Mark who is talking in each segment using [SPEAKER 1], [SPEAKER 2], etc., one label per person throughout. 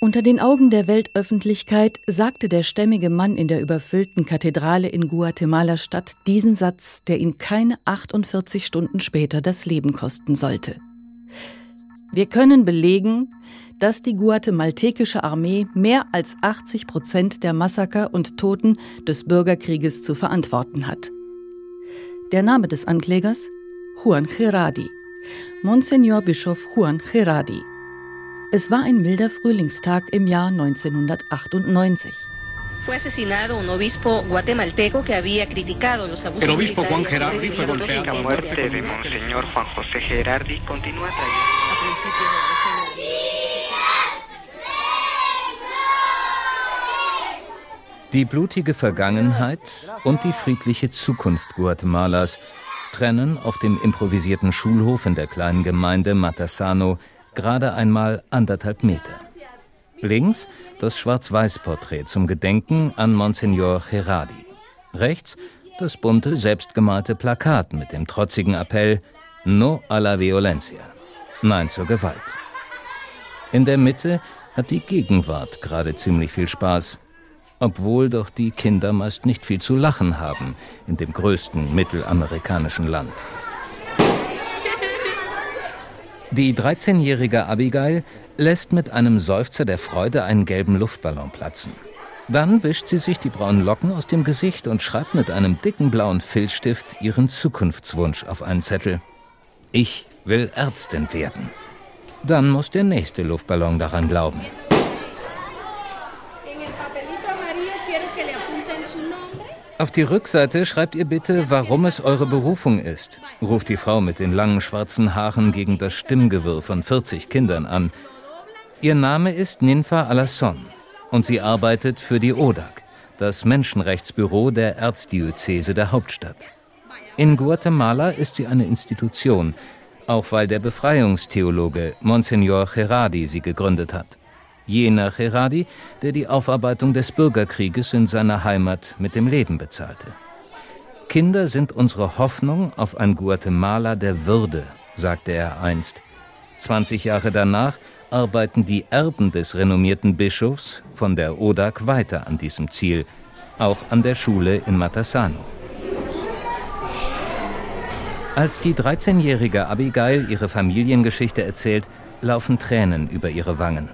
[SPEAKER 1] Unter den Augen der Weltöffentlichkeit sagte der stämmige Mann in der überfüllten Kathedrale in Guatemala-Stadt diesen Satz, der ihn keine 48 Stunden später das Leben kosten sollte. Wir können belegen, dass die guatemaltekische Armee mehr als 80 Prozent der Massaker und Toten des Bürgerkrieges zu verantworten hat. Der Name des Anklägers? Juan Gerardi. Monsignor Bischof Juan Gerardi. Es war ein milder Frühlingstag im Jahr 1998.
[SPEAKER 2] fue asesinado un obispo guatemalteco que había criticado los abusos
[SPEAKER 3] El obispo Juan Gerardi fue golpeado.
[SPEAKER 2] en
[SPEAKER 4] La muerte de Monseñor Juan José Gerardi continúa trayendo.
[SPEAKER 5] Die blutige Vergangenheit und die friedliche Zukunft Guatemalas trennen auf dem improvisierten Schulhof in der kleinen Gemeinde Matasano gerade einmal anderthalb Meter. Links das Schwarz-Weiß-Porträt zum Gedenken an Monsignor Gerardi. Rechts das bunte, selbstgemalte Plakat mit dem trotzigen Appell No a la violencia. Nein zur Gewalt. In der Mitte hat die Gegenwart gerade ziemlich viel Spaß, obwohl doch die Kinder meist nicht viel zu lachen haben in dem größten mittelamerikanischen Land. Die 13-jährige Abigail lässt mit einem Seufzer der Freude einen gelben Luftballon platzen. Dann wischt sie sich die braunen Locken aus dem Gesicht und schreibt mit einem dicken blauen Filzstift ihren Zukunftswunsch auf einen Zettel. Ich will Ärztin werden. Dann muss der nächste Luftballon daran glauben. Auf die Rückseite schreibt ihr bitte, warum es eure Berufung ist, ruft die Frau mit den langen schwarzen Haaren gegen das Stimmgewirr von 40 Kindern an. Ihr Name ist Ninfa Alasson und sie arbeitet für die ODAC, das Menschenrechtsbüro der Erzdiözese der Hauptstadt. In Guatemala ist sie eine Institution, auch weil der Befreiungstheologe Monsignor Gerardi sie gegründet hat. Jener Gerardi, der die Aufarbeitung des Bürgerkrieges in seiner Heimat mit dem Leben bezahlte. Kinder sind unsere Hoffnung auf ein Guatemala der Würde, sagte er einst. 20 Jahre danach arbeiten die Erben des renommierten Bischofs von der ODAC weiter an diesem Ziel, auch an der Schule in Matasano. Als die 13-jährige Abigail ihre Familiengeschichte erzählt, laufen Tränen über ihre Wangen.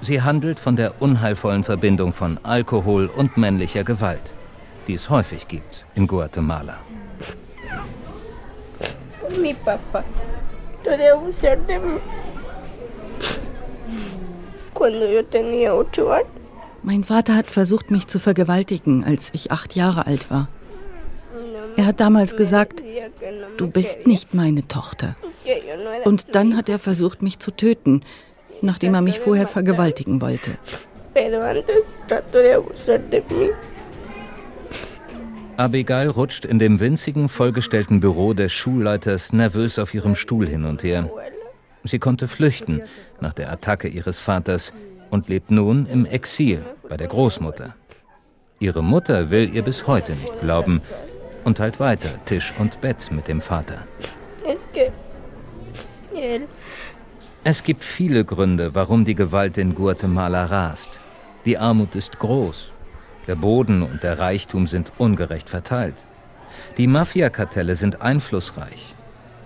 [SPEAKER 5] Sie handelt von der unheilvollen Verbindung von Alkohol und männlicher Gewalt, die es häufig gibt in Guatemala.
[SPEAKER 6] Mi papá quería abusar de mí cuando yo tenía ocho años.
[SPEAKER 1] Mein Vater hat versucht, mich zu vergewaltigen, als ich acht Jahre alt war. Er hat damals gesagt, du bist nicht meine Tochter. Und dann hat er versucht, mich zu töten, nachdem er mich vorher vergewaltigen wollte.
[SPEAKER 5] Abigail rutscht in dem winzigen, vollgestellten Büro des Schulleiters nervös auf ihrem Stuhl hin und her. Sie konnte flüchten nach der Attacke ihres Vaters und lebt nun im Exil bei der Großmutter. Ihre Mutter will ihr bis heute nicht glauben und teilt weiter Tisch und Bett mit dem Vater.
[SPEAKER 6] Es
[SPEAKER 5] gibt viele Gründe, warum die Gewalt in Guatemala rast. Die Armut ist groß. Der Boden und der Reichtum sind ungerecht verteilt. Die Mafiakartelle sind einflussreich.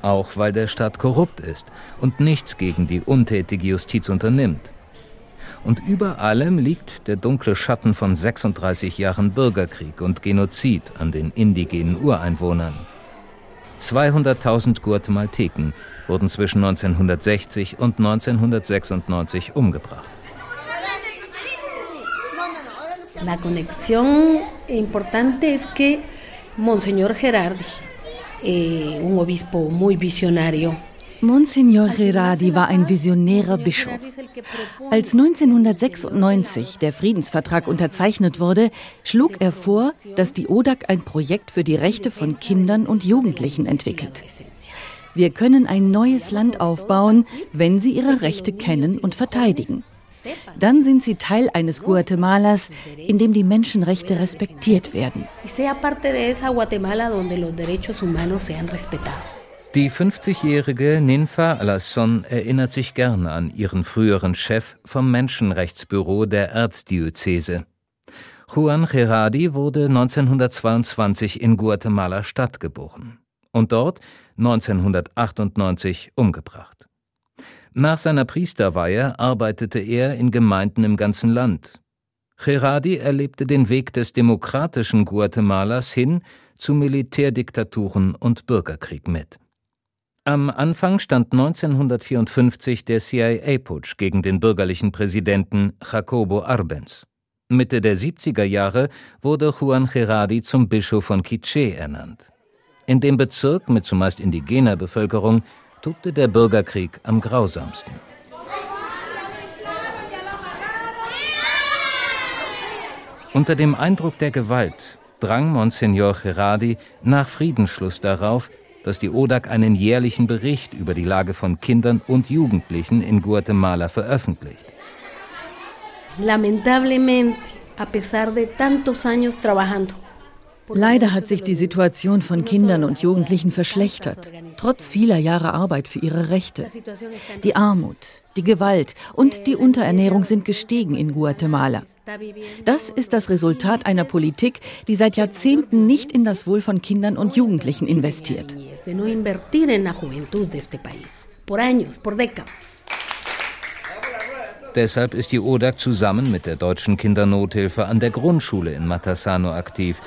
[SPEAKER 5] Auch weil der Staat korrupt ist und nichts gegen die untätige Justiz unternimmt. Und über allem liegt der dunkle Schatten von 36 Jahren Bürgerkrieg und Genozid an den indigenen Ureinwohnern. 200.000 Guatemalteken wurden zwischen 1960 und 1996 umgebracht.
[SPEAKER 7] La conexión importante es que Monseñor Gerardi, eh, un obispo muy visionario,
[SPEAKER 1] Monsignor Gerardi war ein visionärer Bischof. Als 1996 der Friedensvertrag unterzeichnet wurde, schlug er vor, dass die ODAC ein Projekt für die Rechte von Kindern und Jugendlichen entwickelt. Wir können ein neues Land aufbauen, wenn sie ihre Rechte kennen und verteidigen. Dann sind sie Teil eines Guatemalas, in dem die Menschenrechte respektiert werden.
[SPEAKER 7] y sea parte de esa Guatemala donde los derechos humanos sean respetados.
[SPEAKER 5] Die 50-jährige Ninfa Alasson erinnert sich gerne an ihren früheren Chef vom Menschenrechtsbüro der Erzdiözese. Juan Gerardi wurde 1922 in Guatemala Stadt geboren und dort 1998 umgebracht. Nach seiner Priesterweihe arbeitete er in Gemeinden im ganzen Land. Gerardi erlebte den Weg des demokratischen Guatemalas hin zu Militärdiktaturen und Bürgerkrieg mit. Am Anfang stand 1954 der CIA-Putsch gegen den bürgerlichen Präsidenten Jacobo Arbenz. Mitte der 70er Jahre wurde Juan Gerardi zum Bischof von Quiché ernannt. In dem Bezirk mit zumeist indigener Bevölkerung tobte der Bürgerkrieg am grausamsten. Unter dem Eindruck der Gewalt drang Monsignor Gerardi nach Friedensschluss darauf, dass die ODAC einen jährlichen Bericht über die Lage von Kindern und Jugendlichen in Guatemala veröffentlicht.
[SPEAKER 7] Lamentablemente, a pesar de tantos años trabajando,
[SPEAKER 1] Leider hat sich die Situation von Kindern und Jugendlichen verschlechtert, trotz vieler Jahre Arbeit für ihre Rechte. Die Armut, die Gewalt und die Unterernährung sind gestiegen in Guatemala. Das ist das Resultat einer Politik, die seit Jahrzehnten nicht in das Wohl von Kindern und Jugendlichen investiert.
[SPEAKER 5] Deshalb ist die ODAC zusammen mit der Deutschen Kindernothilfe an der Grundschule in Matasano aktiv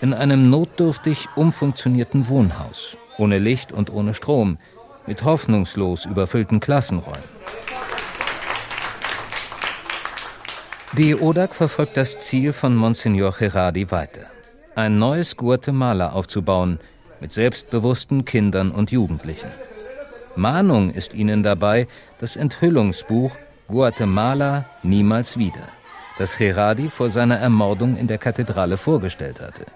[SPEAKER 5] in einem notdürftig umfunktionierten Wohnhaus, ohne Licht und ohne Strom, mit hoffnungslos überfüllten Klassenräumen. Die ODAC verfolgt das Ziel von Monsignor Gerardi weiter, ein neues Guatemala aufzubauen. Mit selbstbewussten Kindern und Jugendlichen. Mahnung ist ihnen dabei das Enthüllungsbuch Guatemala niemals wieder das Gerardi vor seiner Ermordung in der Kathedrale vorgestellt hatte.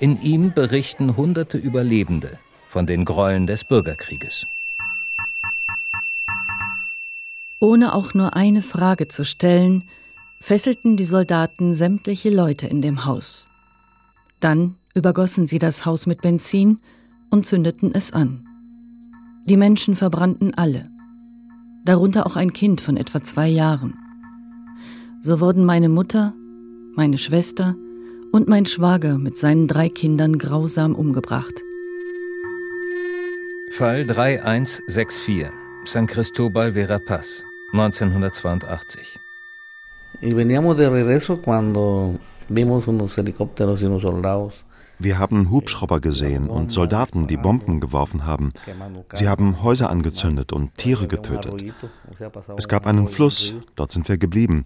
[SPEAKER 5] In ihm berichten hunderte Überlebende von den Gräueln des Bürgerkrieges.
[SPEAKER 1] Ohne auch nur eine Frage zu stellen, fesselten die Soldaten sämtliche Leute in dem Haus. Dann übergossen sie das Haus mit Benzin und zündeten es an. Die Menschen verbrannten alle, darunter auch ein Kind von etwa zwei Jahren. So wurden meine Mutter, meine Schwester und mein Schwager mit seinen drei Kindern grausam umgebracht.
[SPEAKER 5] Fall 3164 San Cristobal Verapaz 1982
[SPEAKER 3] Y veníamos de regreso cuando vimos unos helicópteros y unos soldados
[SPEAKER 8] wir haben Hubschrauber gesehen und Soldaten, die Bomben geworfen haben. Sie haben Häuser angezündet und Tiere getötet. Es gab einen Fluss, dort sind wir geblieben.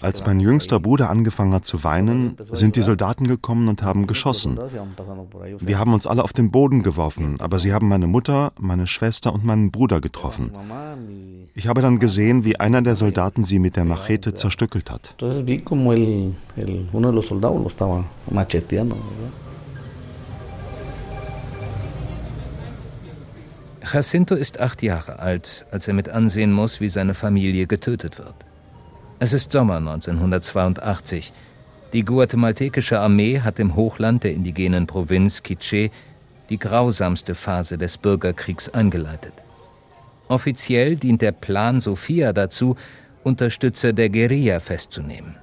[SPEAKER 8] Als mein jüngster Bruder angefangen hat zu weinen, sind die Soldaten gekommen und haben geschossen. Wir haben uns alle auf den Boden geworfen, aber sie haben meine Mutter, meine Schwester und meinen Bruder getroffen. Ich habe dann gesehen, wie einer der Soldaten sie mit der Machete zerstückelt hat.
[SPEAKER 5] Jacinto ist acht Jahre alt, als er mit ansehen muss, wie seine Familie getötet wird. Es ist Sommer 1982. Die guatemaltekische Armee hat im Hochland der indigenen Provinz Quiché die grausamste Phase des Bürgerkriegs eingeleitet. Offiziell dient der Plan Sophia dazu, Unterstützer der Guerilla festzunehmen.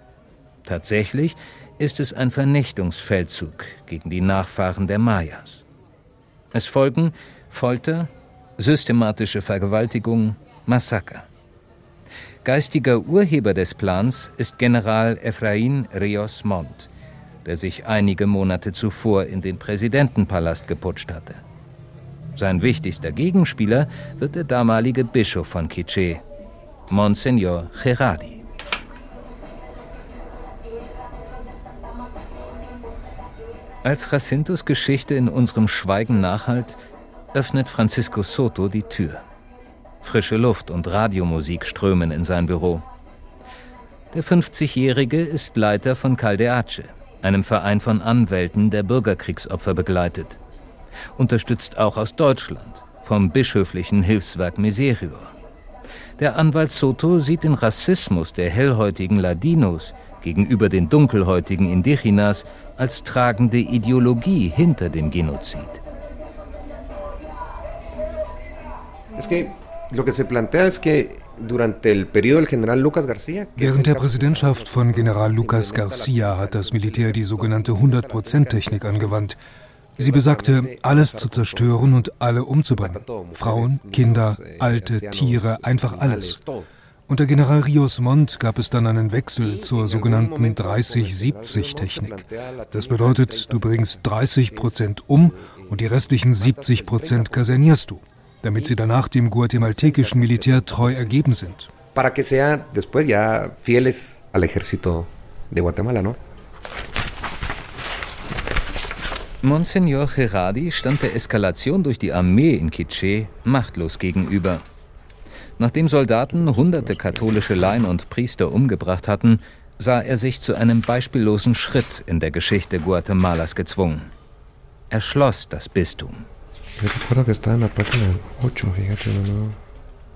[SPEAKER 5] Tatsächlich ist es ein Vernichtungsfeldzug gegen die Nachfahren der Mayas. Es folgen Folter, systematische Vergewaltigung, Massaker. Geistiger Urheber des Plans ist General Efraín Rios Montt, der sich einige Monate zuvor in den Präsidentenpalast geputscht hatte. Sein wichtigster Gegenspieler wird der damalige Bischof von Quiché, Monsignor Gerardi. Als Jacintos Geschichte in unserem Schweigen nachhalt, öffnet Francisco Soto die Tür. Frische Luft und Radiomusik strömen in sein Büro. Der 50-Jährige ist Leiter von Caldeace, einem Verein von Anwälten, der Bürgerkriegsopfer begleitet. Unterstützt auch aus Deutschland, vom bischöflichen Hilfswerk Miserior. Der Anwalt Soto sieht den Rassismus der hellhäutigen Ladinos gegenüber den dunkelhäutigen Indigenas als tragende Ideologie hinter dem Genozid.
[SPEAKER 9] Während der Präsidentschaft von General Lucas Garcia hat das Militär die sogenannte 100%-Technik angewandt. Sie besagte, alles zu zerstören und alle umzubringen. Frauen, Kinder, Alte, Tiere, einfach alles. Unter General Rios Montt gab es dann einen Wechsel zur sogenannten 30-70-Technik. Das bedeutet, du bringst 30 Prozent um und die restlichen 70 Prozent kasernierst du, damit sie danach dem guatemaltekischen Militär treu ergeben sind.
[SPEAKER 10] Para que sean después ya fieles al ejército de Guatemala, ¿no?
[SPEAKER 5] Monsignor Gerardi stand der Eskalation durch die Armee in Quiché machtlos gegenüber. Nachdem Soldaten hunderte katholische Laien und Priester umgebracht hatten, sah er sich zu einem beispiellosen Schritt in der Geschichte Guatemalas gezwungen. Er schloss das Bistum.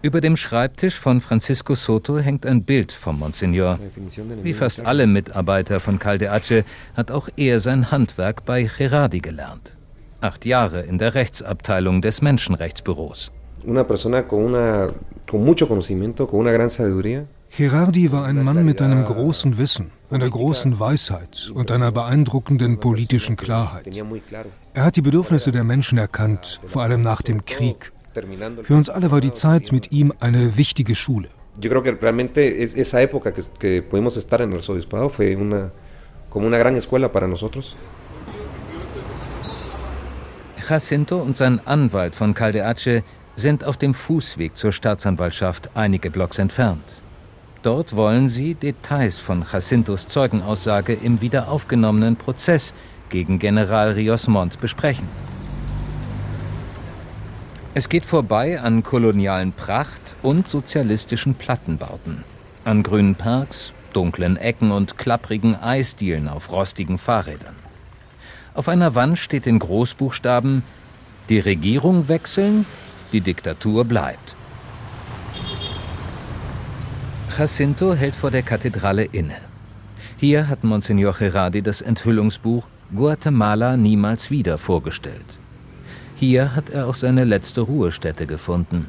[SPEAKER 5] Über dem Schreibtisch von Francisco Soto hängt ein Bild vom Monsignor. Wie fast alle Mitarbeiter von Caldeace hat auch er sein Handwerk bei Gerardi gelernt. Acht Jahre in der Rechtsabteilung des Menschenrechtsbüros una persona con, una,
[SPEAKER 9] con mucho conocimiento, con una gran sabiduría. Gerardi war ein Mann mit einem großen Wissen, einer großen Weisheit und einer beeindruckenden politischen Klarheit. Er hat die Bedürfnisse der Menschen erkannt, vor allem nach dem Krieg. Für uns alle war die Zeit mit ihm eine wichtige Schule. Yo creo que realmente esa época que, que pudimos estar en el arzobispado fue una, como una gran escuela para nosotros.
[SPEAKER 5] Jacinto und sein Anwalt von Caldeace sind auf dem Fußweg zur Staatsanwaltschaft einige Blocks entfernt. Dort wollen sie Details von Jacintos Zeugenaussage im wiederaufgenommenen Prozess gegen General Rios Montt besprechen. Es geht vorbei an kolonialen Pracht- und sozialistischen Plattenbauten, an grünen Parks, dunklen Ecken und klapprigen Eisdielen auf rostigen Fahrrädern. Auf einer Wand steht in Großbuchstaben Die Regierung wechseln, die Diktatur bleibt. Jacinto hält vor der Kathedrale inne. Hier hat Monsignor Gerardi das Enthüllungsbuch Guatemala niemals wieder vorgestellt. Hier hat er auch seine letzte Ruhestätte gefunden.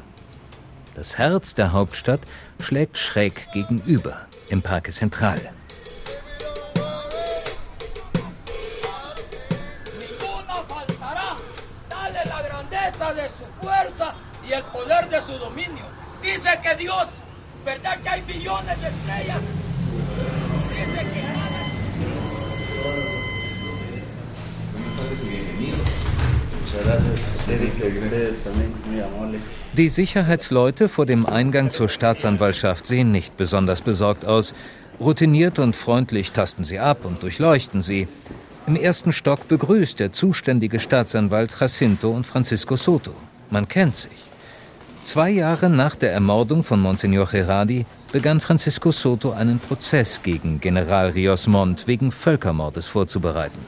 [SPEAKER 5] Das Herz der Hauptstadt schlägt schräg gegenüber im Parque Central. Dice que Dios, ¿verdad que hay billones de estrellas? Dice que Die Sicherheitsleute vor dem Eingang zur Staatsanwaltschaft sehen nicht besonders besorgt aus. Routiniert und freundlich tasten sie ab und durchleuchten sie. Im ersten Stock begrüßt der zuständige Staatsanwalt Jacinto und Francisco Soto. Man kennt sich. Zwei Jahre nach der Ermordung von Monsignor Gerardi begann Francisco Soto einen Prozess gegen General Rios Montt wegen Völkermordes vorzubereiten.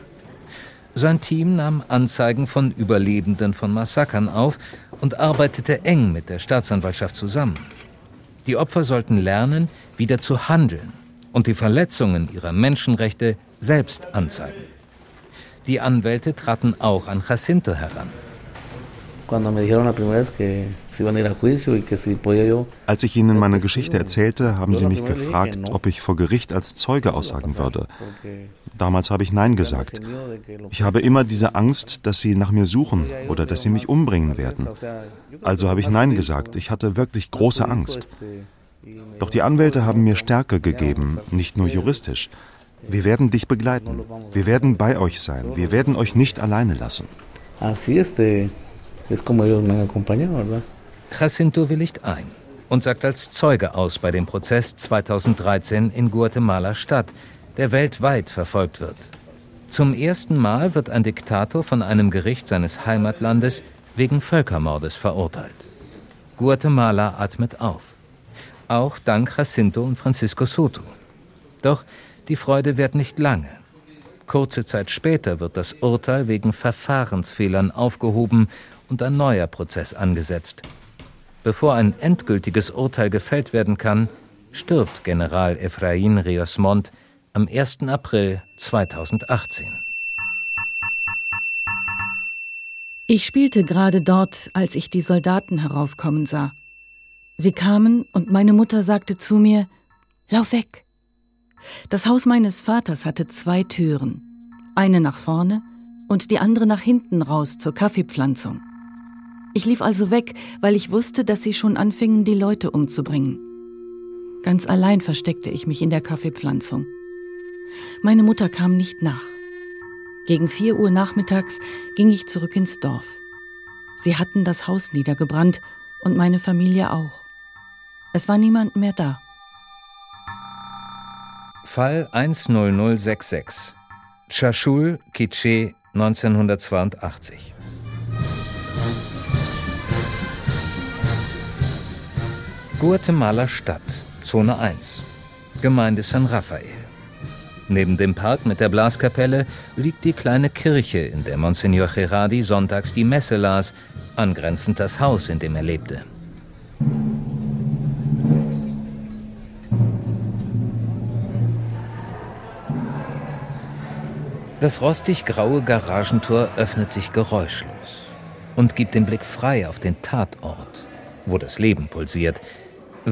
[SPEAKER 5] Sein Team nahm Anzeigen von Überlebenden von Massakern auf und arbeitete eng mit der Staatsanwaltschaft zusammen. Die Opfer sollten lernen, wieder zu handeln und die Verletzungen ihrer Menschenrechte selbst anzeigen. Die Anwälte traten auch an Jacinto heran.
[SPEAKER 8] Als ich ihnen meine Geschichte erzählte, haben sie mich gefragt, ob ich vor Gericht als Zeuge aussagen würde. Damals habe ich Nein gesagt. Ich habe immer diese Angst, dass sie nach mir suchen oder dass sie mich umbringen werden. Also habe ich Nein gesagt. Ich hatte wirklich große Angst. Doch die Anwälte haben mir Stärke gegeben, nicht nur juristisch. Wir werden dich begleiten. Wir werden bei euch sein. Wir werden euch nicht alleine lassen. Así este es como ellos
[SPEAKER 5] me han acompañado, ¿verdad? Jacinto willigt ein und sagt als Zeuge aus bei dem Prozess 2013 in Guatemala Stadt, der weltweit verfolgt wird. Zum ersten Mal wird ein Diktator von einem Gericht seines Heimatlandes wegen Völkermordes verurteilt. Guatemala atmet auf. Auch dank Jacinto und Francisco Soto. Doch die Freude währt nicht lange. Kurze Zeit später wird das Urteil wegen Verfahrensfehlern aufgehoben und ein neuer Prozess angesetzt. Bevor ein endgültiges Urteil gefällt werden kann, stirbt General Efraín Rios Montt am 1. April 2018.
[SPEAKER 1] Ich spielte gerade dort, als ich die Soldaten heraufkommen sah. Sie kamen und meine Mutter sagte zu mir, Lauf weg. Das Haus meines Vaters hatte zwei Türen, eine nach vorne und die andere nach hinten raus zur Kaffeepflanzung. Ich lief also weg, weil ich wusste, dass sie schon anfingen, die Leute umzubringen. Ganz allein versteckte ich mich in der Kaffeepflanzung. Meine Mutter kam nicht nach. Gegen vier Uhr nachmittags ging ich zurück ins Dorf. Sie hatten das Haus niedergebrannt und meine Familie auch. Es war niemand mehr da.
[SPEAKER 5] Fall 10066 Chashul, Quiché, 1982 Guatemala Stadt, Zone 1, Gemeinde San Rafael. Neben dem Park mit der Blaskapelle liegt die kleine Kirche, in der Monsignor Gerardi sonntags die Messe las, angrenzend das Haus, in dem er lebte. Das rostig graue Garagentor öffnet sich geräuschlos und gibt den Blick frei auf den Tatort, wo das Leben pulsiert.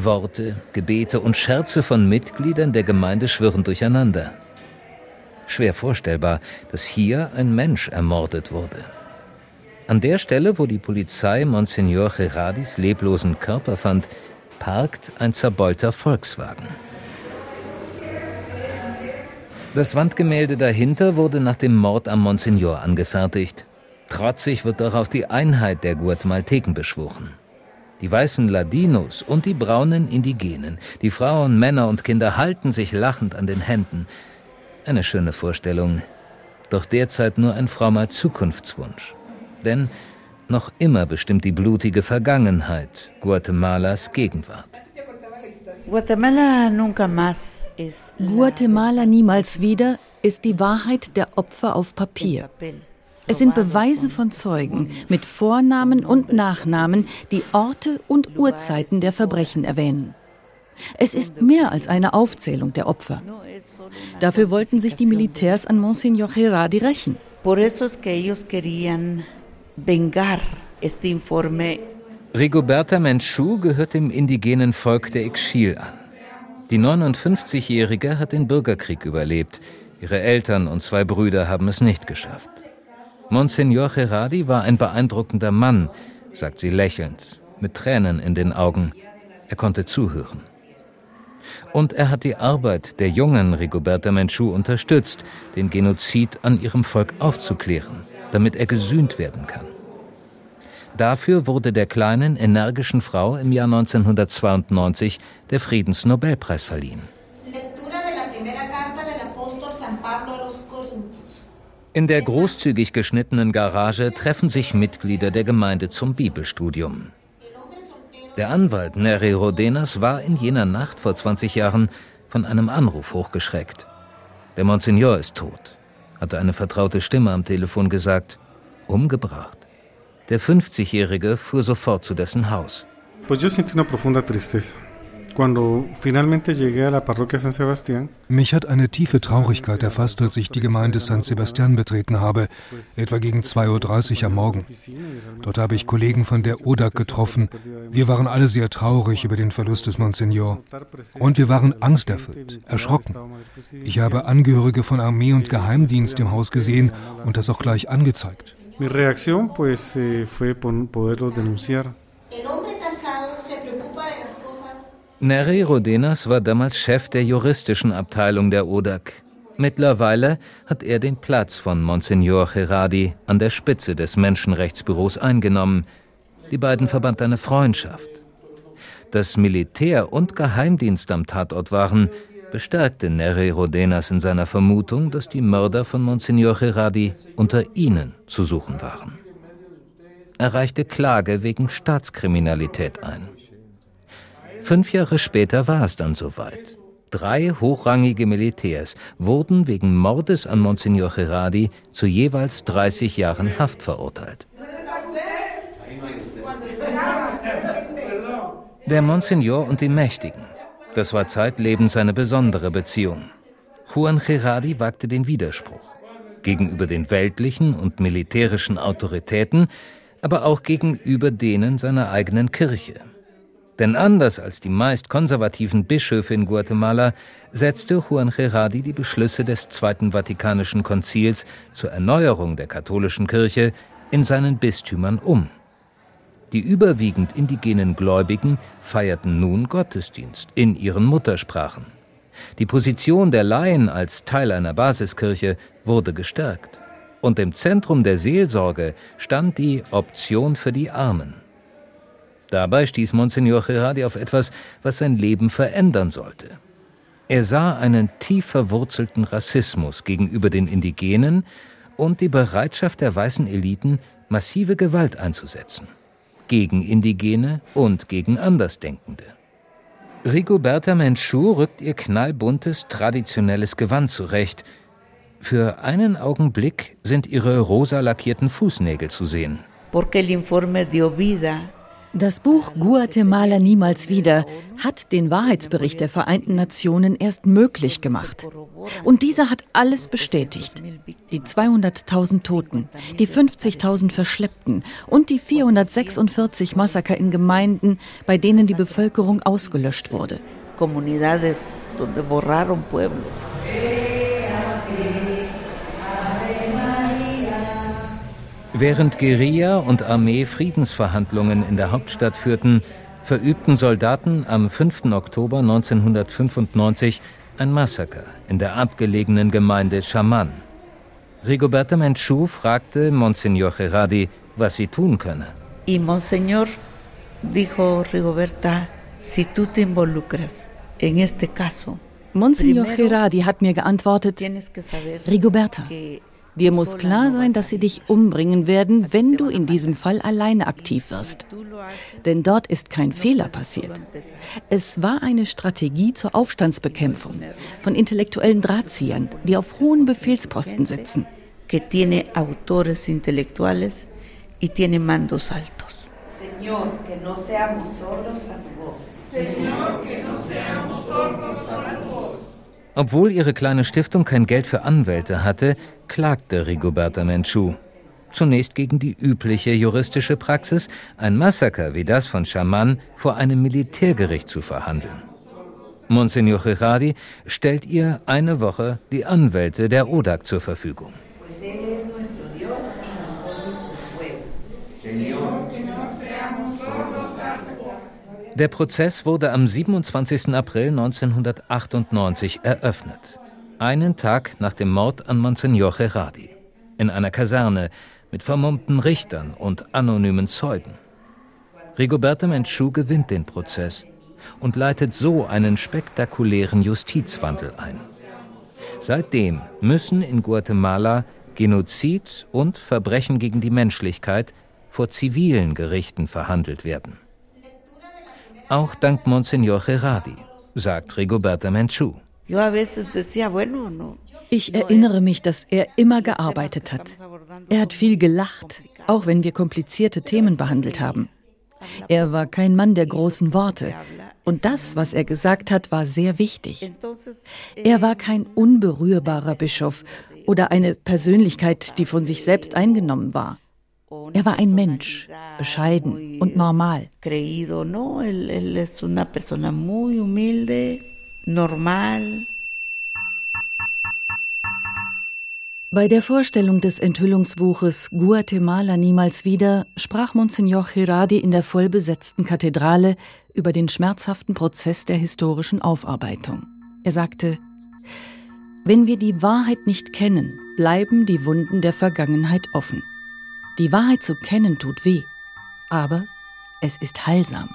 [SPEAKER 5] Worte, Gebete und Scherze von Mitgliedern der Gemeinde schwirren durcheinander. Schwer vorstellbar, dass hier ein Mensch ermordet wurde. An der Stelle, wo die Polizei Monsignor Gerardis leblosen Körper fand, parkt ein zerbeulter Volkswagen. Das Wandgemälde dahinter wurde nach dem Mord am Monsignor angefertigt. Trotzig wird darauf die Einheit der Guatemalteken beschworen. Die weißen Ladinos und die braunen Indigenen, die Frauen, Männer und Kinder halten sich lachend an den Händen. Eine schöne Vorstellung, doch derzeit nur ein frommer Zukunftswunsch. Denn noch immer bestimmt die blutige Vergangenheit Guatemalas Gegenwart.
[SPEAKER 6] Guatemala nunca más
[SPEAKER 1] Guatemala niemals wieder ist die Wahrheit der Opfer auf Papier. Es sind Beweise von Zeugen mit Vornamen und Nachnamen, die Orte und Uhrzeiten der Verbrechen erwähnen. Es ist mehr als eine Aufzählung der Opfer. Dafür wollten sich die Militärs an Monsignor Gerardi rächen.
[SPEAKER 5] Rigoberta Menchú gehört dem indigenen Volk der Ixchil an. Die 59-Jährige hat den Bürgerkrieg überlebt. Ihre Eltern und zwei Brüder haben es nicht geschafft. Monsignor Gerardi war ein beeindruckender Mann, sagt sie lächelnd, mit Tränen in den Augen. Er konnte zuhören. Und er hat die Arbeit der jungen Rigoberta Menchú unterstützt, den Genozid an ihrem Volk aufzuklären, damit er gesühnt werden kann. Dafür wurde der kleinen, energischen Frau im Jahr 1992 der Friedensnobelpreis verliehen. In der großzügig geschnittenen Garage treffen sich Mitglieder der Gemeinde zum Bibelstudium. Der Anwalt Neri Rodenas war in jener Nacht vor 20 Jahren von einem Anruf hochgeschreckt. Der Monsignor ist tot, hatte eine vertraute Stimme am Telefon gesagt, umgebracht. Der 50-Jährige fuhr sofort zu dessen Haus.
[SPEAKER 9] Mich hat eine tiefe Traurigkeit erfasst, als ich die Gemeinde San Sebastian betreten habe, etwa gegen 2.30 Uhr am Morgen. Dort habe ich Kollegen von der ODAC getroffen. Wir waren alle sehr traurig über den Verlust des Monsignor. Und wir waren angsterfüllt, erschrocken. Ich habe Angehörige von Armee und Geheimdienst im Haus gesehen und das auch gleich angezeigt. Mi reacción pues eh, fue poderlo denunciar.
[SPEAKER 5] Neri Rodenas war damals Chef der juristischen Abteilung der ODAC. Mittlerweile hat er den Platz von Monsignor Gerardi an der Spitze des Menschenrechtsbüros eingenommen. Die beiden verband eine Freundschaft. Dass Militär und Geheimdienst am Tatort waren, bestärkte Neri Rodenas in seiner Vermutung, dass die Mörder von Monsignor Gerardi unter ihnen zu suchen waren. Er reichte Klage wegen Staatskriminalität ein. Fünf Jahre später war es dann soweit. Drei hochrangige Militärs wurden wegen Mordes an Monsignor Gerardi zu jeweils 30 Jahren Haft verurteilt. Der Monsignor und die Mächtigen. Das war zeitlebens eine besondere Beziehung. Juan Gerardi wagte den Widerspruch. gegenüber den weltlichen und militärischen Autoritäten, aber auch gegenüber denen seiner eigenen Kirche. Denn anders als die meist konservativen Bischöfe in Guatemala setzte Juan Gerardi die Beschlüsse des Zweiten Vatikanischen Konzils zur Erneuerung der katholischen Kirche in seinen Bistümern um. Die überwiegend indigenen Gläubigen feierten nun Gottesdienst in ihren Muttersprachen. Die Position der Laien als Teil einer Basiskirche wurde gestärkt. Und im Zentrum der Seelsorge stand die Option für die Armen. Dabei stieß Monsignor Gerardi auf etwas, was sein Leben verändern sollte. Er sah einen tief verwurzelten Rassismus gegenüber den Indigenen und die Bereitschaft der weißen Eliten, massive Gewalt einzusetzen. Gegen Indigene und gegen Andersdenkende. Rigoberta Menchú rückt ihr knallbuntes, traditionelles Gewand zurecht. Für einen Augenblick sind ihre rosa lackierten Fußnägel zu sehen. Porque el informe dio vida
[SPEAKER 1] das Buch Guatemala niemals wieder hat den Wahrheitsbericht der Vereinten Nationen erst möglich gemacht. Und dieser hat alles bestätigt. Die 200.000 Toten, die 50.000 Verschleppten und die 446 Massaker in Gemeinden, bei denen die Bevölkerung ausgelöscht wurde. Comunidades donde borraron pueblos.
[SPEAKER 5] Während Guerilla und Armee Friedensverhandlungen in der Hauptstadt führten, verübten Soldaten am 5. Oktober 1995 ein Massaker in der abgelegenen Gemeinde Chaman. Rigoberta Menchú fragte Monsignor Gerardi, was sie tun könne.
[SPEAKER 11] Y Monseñor dijo Rigoberta, si tú te involucras en este caso,
[SPEAKER 1] Monsignor Gerardi hat mir geantwortet, Rigoberta, Dir muss klar sein, dass sie dich umbringen werden, wenn du in diesem Fall alleine aktiv wirst. Denn dort ist kein Fehler passiert. Es war eine Strategie zur Aufstandsbekämpfung von intellektuellen Drahtziehern, die auf hohen Befehlsposten sitzen.
[SPEAKER 11] Que tiene autores intelectuales y tiene mandos altos. Señor, que no seamos sordos a tu voz. Señor, que no seamos sordos
[SPEAKER 5] a tu voz. Obwohl ihre kleine Stiftung kein Geld für Anwälte hatte, klagte Rigoberta Menchú. Zunächst gegen die übliche juristische Praxis, ein Massaker wie das von Chaman vor einem Militärgericht zu verhandeln. Monsignor Gerardi stellt ihr eine Woche die Anwälte der ODAC zur Verfügung. Der Prozess wurde am 27. April 1998 eröffnet. Einen Tag nach dem Mord an Monsignor Gerardi. In einer Kaserne mit vermummten Richtern und anonymen Zeugen. Rigoberta Menchú gewinnt den Prozess und leitet so einen spektakulären Justizwandel ein. Seitdem müssen in Guatemala Genozid und Verbrechen gegen die Menschlichkeit vor zivilen Gerichten verhandelt werden. Auch dank Monsignor Gerardi, sagt Rigoberta Menchú.
[SPEAKER 1] Ich erinnere mich, dass er immer gearbeitet hat. Er hat viel gelacht, auch wenn wir komplizierte Themen behandelt haben. Er war kein Mann der großen Worte. Und das, was er gesagt hat, war sehr wichtig. Er war kein unberührbarer Bischof oder eine Persönlichkeit, die von sich selbst eingenommen war. Er war ein Mensch, bescheiden und normal. Bei der Vorstellung des Enthüllungsbuches Guatemala niemals wieder sprach Monsignor Girardi in der vollbesetzten Kathedrale über den schmerzhaften Prozess der historischen Aufarbeitung. Er sagte, wenn wir die Wahrheit nicht kennen, bleiben die Wunden der Vergangenheit offen. Die Wahrheit zu kennen tut weh, aber es ist heilsam.